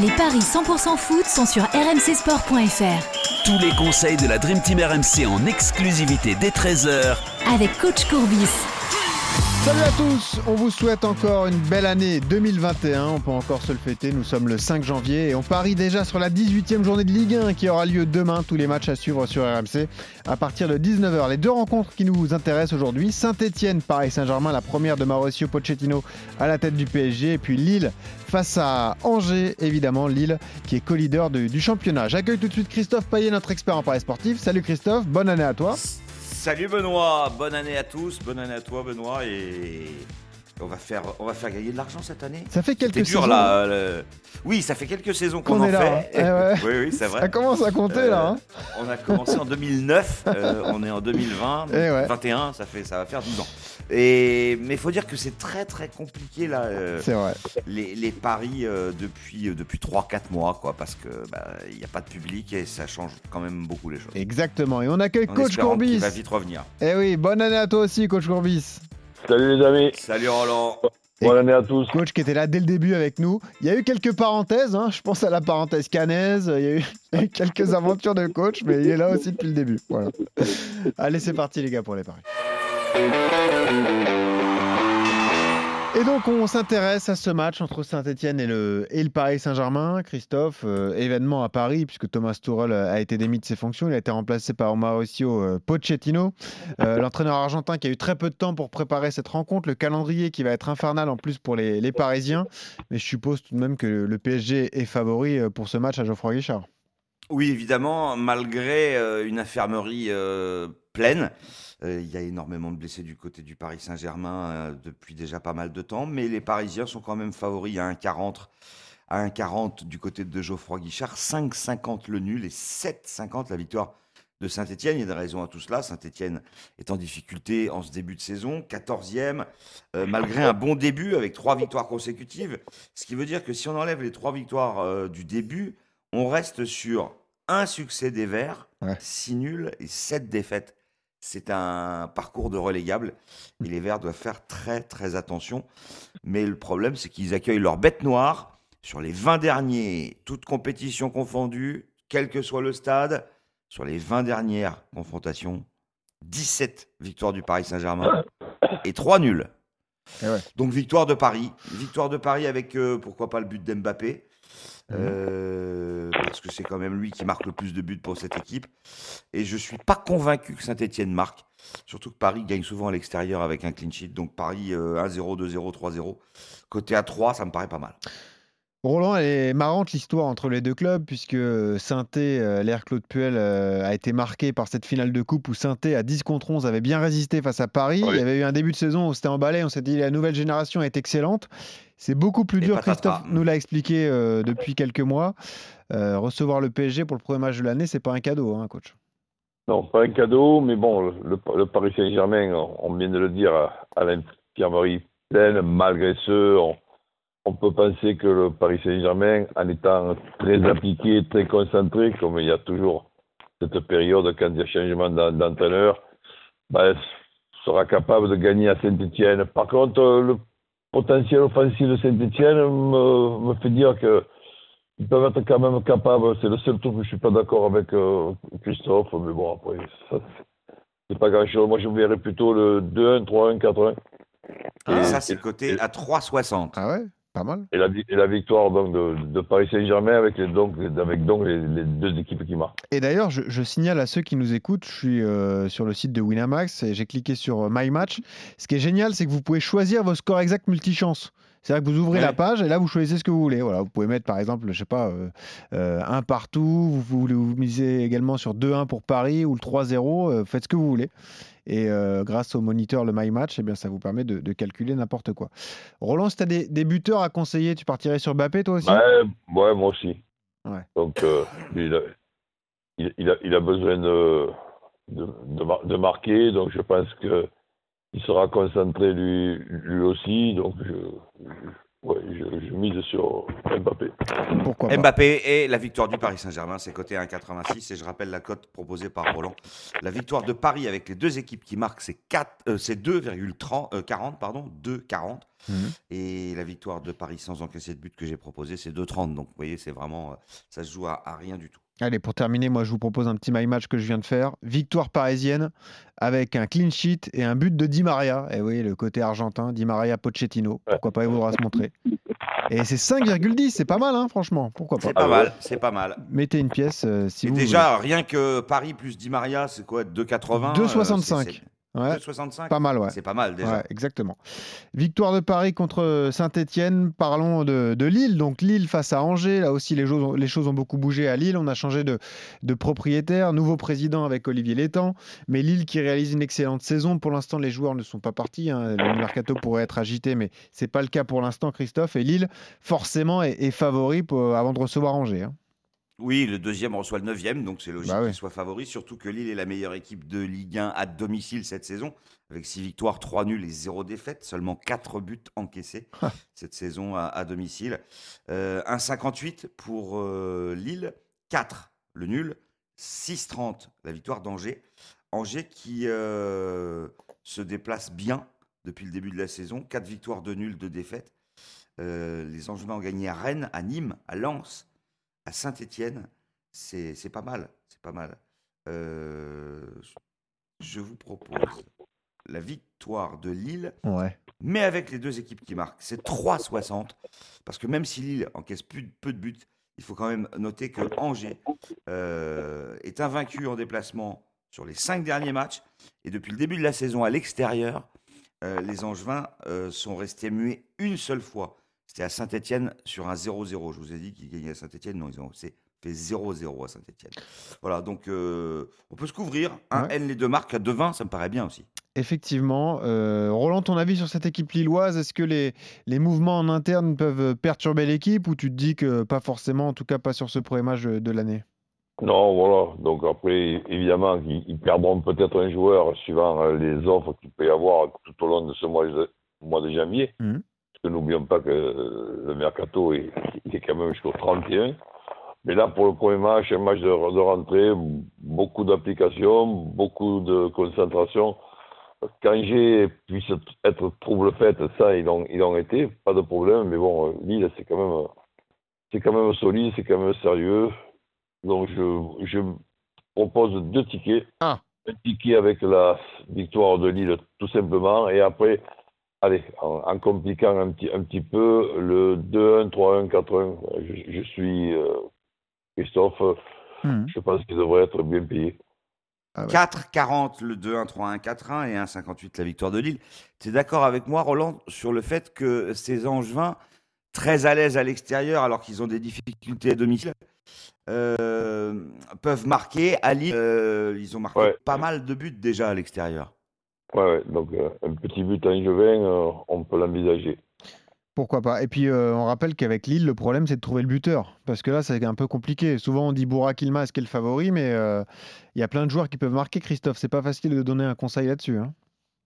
Les paris 100% foot sont sur rmcsport.fr. Tous les conseils de la Dream Team RMC en exclusivité dès 13h Avec coach Courbis. Salut à tous, on vous souhaite encore une belle année 2021, on peut encore se le fêter, nous sommes le 5 janvier et on parie déjà sur la 18e journée de Ligue 1 qui aura lieu demain, tous les matchs à suivre sur RMC à partir de 19h. Les deux rencontres qui nous intéressent aujourd'hui, Saint-Etienne, Paris Saint-Germain, la première de Mauricio Pochettino à la tête du PSG et puis Lille face à Angers, évidemment Lille qui est co-leader du, championnat. J'accueille tout de suite Christophe Payet, notre expert en paris sportif. Salut Christophe, bonne année à toi. Salut Benoît, bonne année à tous, bonne année à toi Benoît et on va faire, on va faire gagner de l'argent cette année. Ça fait quelques dur saisons là. le- Oui, ça fait quelques saisons qu'on en est là. fait. hein. Eh ouais. Oui, oui, c'est vrai. Ça commence à compter Euh, là. hein. On a commencé en 2009, euh, on est en 2020, donc Eh ouais. 21, ça fait, ça va faire 12 ans. Et mais il faut dire que c'est très très compliqué là. euh, C'est vrai. les, les paris euh, depuis, euh, depuis 3-4 mois, quoi, parce que bah, il n'y a pas de public et ça change quand même beaucoup les choses. Exactement. Et on accueille En Coach Courbis. va vite revenir. Eh oui, bonne année à toi aussi, Coach Courbis. Salut les amis, Salut Roland. bonne année à tous. Coach qui était là dès le début avec nous. Il y a eu quelques parenthèses, hein. je pense à la parenthèse canaise, il y, a eu, il y a eu quelques aventures de coach, mais il est là aussi depuis le début. Voilà. Allez, c'est parti les gars pour les paris. Et donc on s'intéresse à ce match entre Saint-Etienne et le, et le Paris Saint-Germain. Christophe, euh, événement à Paris puisque Thomas Tuchel a été démis de ses fonctions. Il a été remplacé par Mauricio euh, Pochettino, euh, l'entraîneur argentin qui a eu très peu de temps pour préparer cette rencontre. Le calendrier qui va être infernal en plus pour les, les Parisiens. Mais je suppose tout de même que le PSG est favori euh, pour ce match à Geoffroy Guichard. Oui, évidemment, malgré euh, une infirmerie euh, pleine, euh, il y a énormément de blessés du côté du Paris Saint-Germain euh, depuis déjà pas mal de temps, mais les Parisiens sont quand même favoris à 1,40 à 1,40 du côté de Geoffroy Guichard, 5,50 le nul et 7,50 la victoire de Saint-Etienne. Il y a des raisons à tout cela. Saint-Etienne est en difficulté en ce début de saison, 14e, euh, malgré un bon début avec trois victoires consécutives. Ce qui veut dire que si on enlève les trois victoires euh, du début, on reste sur un succès des Verts, Ouais. 6 nuls et 7 défaites. C'est un parcours de relégable et les Verts doivent faire très très attention. Mais le problème, c'est qu'ils accueillent leur bête noire sur les 20 derniers, toutes compétitions confondues, quel que soit le stade, sur les 20 dernières confrontations, 17 victoires du Paris Saint-Germain et 3 nuls. Eh ouais. Donc victoire de Paris. Victoire de Paris avec, euh, pourquoi pas, le but d'Mbappé. Euh, parce que c'est quand même lui qui marque le plus de buts pour cette équipe. Et je suis pas convaincu que Saint-Etienne marque. Surtout que Paris gagne souvent à l'extérieur avec un clean sheet. Donc Paris euh, 1-0, 2-0, 3-0. Côté à 3, ça me paraît pas mal. Roland, elle est marrante l'histoire entre les deux clubs, puisque Sainté, euh, l'ère Claude Puel, euh, a été marqué par cette finale de coupe où Sainté, à 10 contre 11, avait bien résisté face à Paris. Oui. Il y avait eu un début de saison où c'était emballé, on s'est dit la nouvelle génération est excellente. C'est beaucoup plus Et dur, patatras. Christophe nous l'a expliqué euh, depuis quelques mois. Euh, recevoir le PSG pour le premier match de l'année, c'est pas un cadeau, hein, coach. Non, pas un cadeau, mais bon, le, Paris Saint-Germain, on, vient de le dire, à, l'infirmerie pleine, malgré ce, on, peut penser que le Paris Saint-Germain, en étant très appliqué, très concentré, comme il y a toujours cette période quand il y a changement d'en- d'entraîneur, ben, sera capable de gagner à Saint-Etienne. Par contre, le potentiel offensif de Saint-Etienne me, me fait dire que ils peuvent être quand même capables. C'est le seul truc où je suis pas d'accord avec euh, Christophe, mais bon, après, ça, c'est pas grand-chose. Moi, je verrais plutôt le 2-1, 3-1, 4-1. Et Ah. ça, c'est coté à 3,60. Ah ouais Pas mal. Et la, vi- et la victoire donc, de, de Paris Saint-Germain avec, les, donc, avec donc les, les deux équipes qui marquent. Et d'ailleurs, je, je signale à ceux qui nous écoutent, je suis euh, sur le site de Winamax et j'ai cliqué sur euh, My Match. Ce qui est génial, c'est que vous pouvez choisir vos scores exacts multichance. C'est-à-dire que vous ouvrez Ouais. la page et là, vous choisissez ce que vous voulez. Voilà, vous pouvez mettre par exemple, je sais pas, euh, euh, un partout. Vous, vous, vous misez également sur 2-1 pour Paris ou le 3-0. euh, faites ce que vous voulez. Et euh, grâce au moniteur, le My Match, eh bien, ça vous permet de, de calculer n'importe quoi. Roland, si tu as des, des buteurs à conseiller, tu partirais sur Mbappé toi aussi? Ouais, ouais, moi aussi. Ouais. Donc, il, a, il, il a, il a besoin de, de marquer, donc je pense que il sera concentré lui, lui aussi. Donc, je, je- ouais, je, je mise sur Mbappé. Pourquoi Mbappé et la victoire du Paris Saint-Germain, c'est coté à 1,86 et je rappelle la cote proposée par Roland. La victoire de Paris avec les deux équipes qui marquent, c'est 4, euh, c'est 2,40 euh, 40, pardon, 2,40 Mhm. Et la victoire de Paris sans encaisser de but que j'ai proposé, c'est 2,30. Donc, vous voyez, c'est vraiment, euh, ça se joue à, à rien du tout. Allez, pour terminer, moi je vous propose un petit my match que je viens de faire. Victoire parisienne avec un clean sheet et un but de Di Maria. Et oui, le côté argentin, Di Maria Pochettino. Pourquoi pas, il voudra se montrer. Et c'est 5,10, c'est pas mal, hein, franchement. Pourquoi pas C'est pas mal, c'est pas mal. Mettez une pièce euh, si Et vous déjà, rien que Paris plus Di Maria, c'est quoi 2,80 voulez. euh, 2,65. c'est- c'est- Ouais, 2,65 pas mal, ouais. C'est pas mal déjà. Ouais, exactement. Victoire de Paris contre Saint-Etienne. Parlons de, de Lille. Donc Lille face à Angers. Là aussi, les, choses ont- les choses ont beaucoup bougé à Lille. On a changé de, de propriétaire. Nouveau président avec Olivier Létang. Mais Lille qui réalise une excellente saison. Pour l'instant, les joueurs ne sont pas partis. hein. Le mercato pourrait être agité, mais c'est pas le cas pour l'instant, Christophe. Et Lille, forcément, est, est favori pour- avant de recevoir Angers. hein. Oui, le deuxième reçoit le neuvième, donc c'est logique Bah qu'il soit favori, surtout que Lille est la meilleure équipe de Ligue 1 à domicile cette saison, avec 6 victoires, 3 nuls et 0 défaites, seulement 4 buts encaissés cette saison à, à domicile. Euh, 1,58 pour euh, Lille, 4 le nul, 6,30 la victoire d'Angers. Angers qui euh, se déplace bien depuis le début de la saison, 4 victoires, 2 nuls, 2 défaites. Euh, les Angevins ont gagné à Rennes, à Nîmes, à Lens, à Saint-Étienne, c'est pas mal, c'est pas mal. Euh, je vous propose la victoire de Lille, Ouais. mais avec les deux équipes qui marquent. C'est 3,60 parce que même si Lille encaisse plus, de- peu de buts, il faut quand même noter que Angers euh, est invaincu en déplacement sur les cinq derniers matchs et depuis le début de la saison à l'extérieur, euh, les Angevins euh, sont restés muets une seule fois. C'était à Saint-Etienne sur un 0-0. Je vous ai dit qu'ils gagnaient à Saint-Etienne. Non, ils ont c'est fait 0-0 à Saint-Etienne. Voilà, donc euh, on peut se couvrir. Un Ouais. N les deux marques à 2-20, ça me paraît bien aussi. Effectivement. Euh, Roland, ton avis sur cette équipe lilloise Est-ce que les, les mouvements en interne peuvent perturber l'équipe ou tu te dis que pas forcément, en tout cas pas sur ce premier match de, l'année? Non, voilà. Donc après, évidemment, ils, ils perdront peut-être un joueur suivant euh, les offres qu'il peut y avoir tout au long de ce mois de, mois de janvier. Mhm. N'oublions pas que euh, le mercato est, il est quand même jusqu'au 31. Mais là, pour le premier match, un match de, de rentrée, beaucoup d'applications, beaucoup de concentration. Qu'Angers puisse être trouble faite, ça, ils ont, ils ont été, pas de problème. Mais bon, euh, Lille, c'est quand même, c'est quand même solide, c'est quand même sérieux. Donc, je, je propose deux tickets. Ah. Un ticket avec la victoire de Lille, tout simplement. Et après, allez, en, en compliquant un petit, un petit peu, le 2-1, 3-1, 4-1. Je, je suis euh, Christophe. Mhm. Je pense qu'il devrait être bien payé. Ah ouais. 4-40 le 2-1, 3-1, 4-1 et 1-58 la victoire de Lille. Tu es d'accord avec moi, Roland, sur le fait que ces Angevins, très à l'aise à l'extérieur alors qu'ils ont des difficultés à domicile, euh, peuvent marquer. À Lille, euh, ils ont marqué Ouais. pas mal de buts déjà à l'extérieur. Ouais, ouais, donc euh, un petit but en Jovin, euh, on peut l'envisager. Pourquoi pas Et puis euh, on rappelle qu'avec Lille, le problème c'est de trouver le buteur. Parce que là, c'est un peu compliqué. Souvent on dit Bourak Ilmaz qui est le favori, mais euh, il y a plein de joueurs qui peuvent marquer, Christophe. C'est pas facile de donner un conseil là-dessus. hein.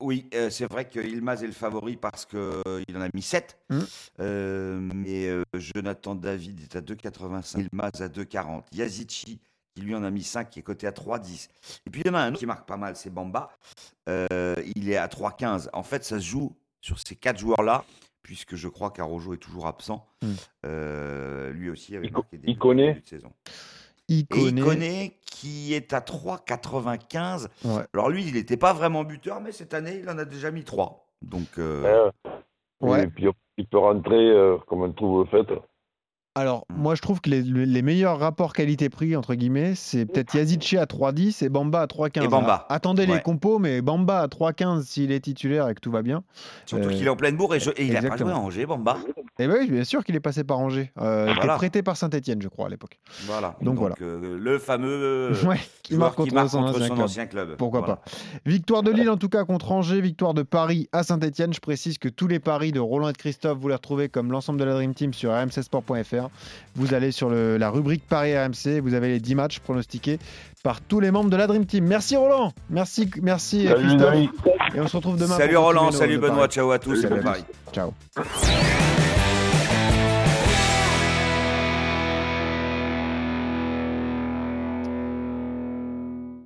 Oui, euh, c'est vrai que Ilmaz est le favori parce qu'il en a mis 7. Mm. Euh, mais euh, Jonathan David est à 2,85. Ilmaz à 2,40. Yazici, qui lui en a mis 5, qui est coté à 3,10. Et puis il y en a un autre qui marque pas mal, c'est Bamba. Euh, il est à 3,15. En fait, ça se joue sur ces quatre joueurs-là, puisque je crois qu'Arojo est toujours absent. Mm. Euh, lui aussi avait Il- marqué des début de saison. Il Et il connaît. connaît qui est à 3,95. Ouais. Alors lui, il n'était pas vraiment buteur, mais cette année, il en a déjà mis 3. Donc, euh, Ouais. Et puis il peut rentrer euh, comme un trouble fait. Alors, Mm. moi, je trouve que les, les meilleurs rapports qualité-prix, entre guillemets, c'est peut-être Yazici à 3,10 et Bamba à 3,15. Et Bamba. Attendez les compos, mais Bamba à 3,15 s'il est titulaire et que tout va bien. surtout Euh, qu'il est en pleine bourre et, je- et il a pas joué à Angers, Bamba. Et ben oui, bien sûr qu'il est passé par Angers. Euh, Il était prêté par Saint-Etienne, je crois, à l'époque. Voilà. Donc voilà. euh, le fameux euh, ouais, qui marque contre, son, contre ancien son club. Pourquoi Voilà. pas. Victoire de Lille en tout cas contre Angers, victoire de Paris à Saint-Etienne. Je précise que tous les paris de Roland et de Christophe, vous les retrouvez comme l'ensemble de la Dream Team sur rmcsport.fr. Vous allez sur le- la rubrique Paris RMC, vous avez les 10 matchs pronostiqués par tous les membres de la Dream Team. Merci Roland, merci, merci Salut, Christophe. David. Et on se retrouve demain. Salut Roland, salut Benoît, ciao à tous, Salut à Paris. Ciao.